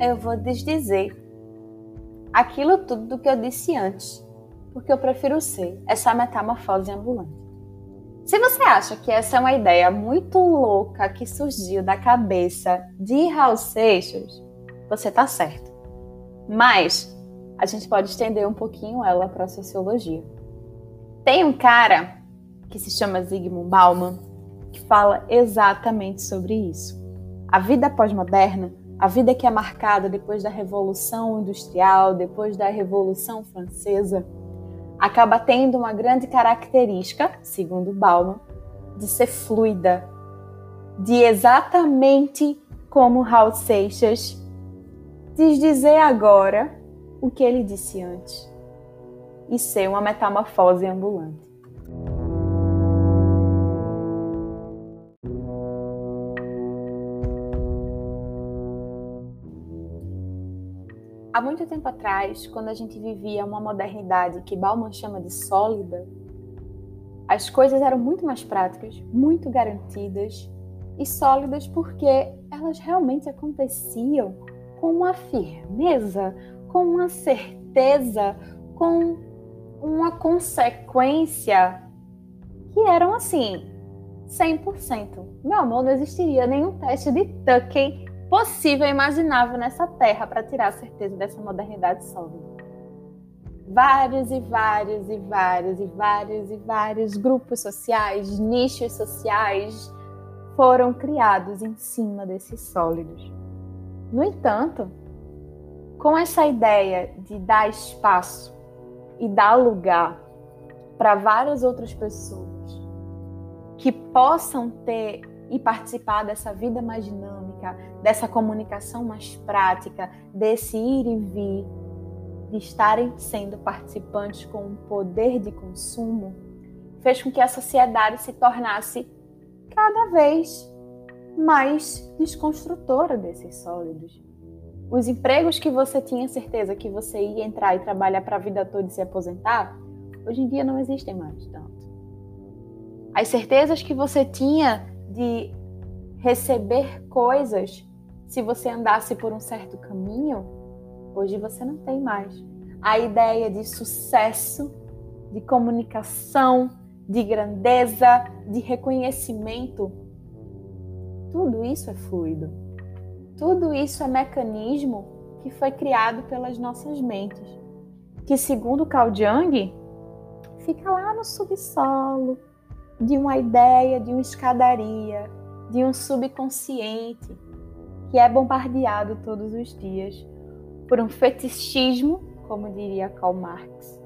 eu vou desdizer aquilo tudo do que eu disse antes, porque eu prefiro ser essa metamorfose ambulante. Se você acha que essa é uma ideia muito louca que surgiu da cabeça de Raul Seixas, você está certo. Mas a gente pode estender um pouquinho ela para a sociologia. Tem um cara que se chama Zygmunt Bauman que fala exatamente sobre isso. A vida pós-moderna, a vida que é marcada depois da Revolução Industrial, depois da Revolução Francesa, acaba tendo uma grande característica, segundo Bauman, de ser fluida, de exatamente como Raul Seixas diz dizer agora o que ele disse antes e ser uma metamorfose ambulante. Há muito tempo atrás, quando a gente vivia uma modernidade que Bauman chama de sólida, as coisas eram muito mais práticas, muito garantidas e sólidas porque elas realmente aconteciam com uma firmeza, com uma certeza, com uma consequência que eram assim, 100%. Meu amor, não existiria nenhum teste de Tucken possível e imaginável nessa terra para tirar a certeza dessa modernidade sólida. Vários e vários e vários e vários e vários grupos sociais, nichos sociais foram criados em cima desses sólidos. No entanto, com essa ideia de dar espaço e dar lugar para várias outras pessoas que possam ter e participar dessa vida mais dinâmica, dessa comunicação mais prática, desse ir e vir, de estarem sendo participantes com um poder de consumo, fez com que a sociedade se tornasse cada vez mais desconstrutora desses sólidos. Os empregos que você tinha certeza que você ia entrar e trabalhar para a vida toda e se aposentar, hoje em dia não existem mais tanto. As certezas que você tinha de receber coisas se você andasse por um certo caminho, hoje você não tem mais. A ideia de sucesso, de comunicação, de grandeza, de reconhecimento tudo isso é fluido. Tudo isso é mecanismo que foi criado pelas nossas mentes, que segundo Carl Jung, fica lá no subsolo de uma ideia, de uma escadaria, de um subconsciente que é bombardeado todos os dias por um fetichismo, como diria Karl Marx.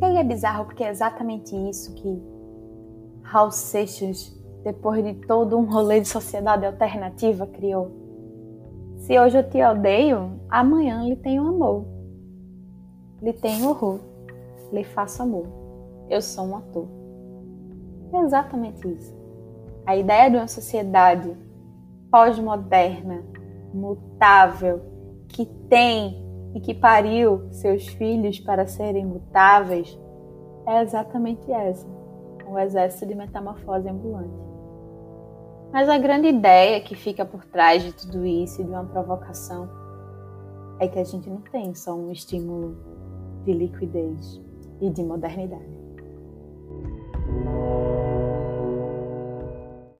E é bizarro porque é exatamente isso que Raul Seixas, depois de todo um rolê de sociedade alternativa, criou. Se hoje eu te odeio, amanhã lhe tenho amor. Lhe tenho horror. Lhe faço amor. Eu sou um ator. É exatamente isso. A ideia de uma sociedade pós-moderna, mutável, que tem e que pariu seus filhos para serem mutáveis, é exatamente essa: um exército de metamorfose ambulante. Mas a grande ideia que fica por trás de tudo isso de uma provocação é que a gente não tem só um estímulo de liquidez e de modernidade.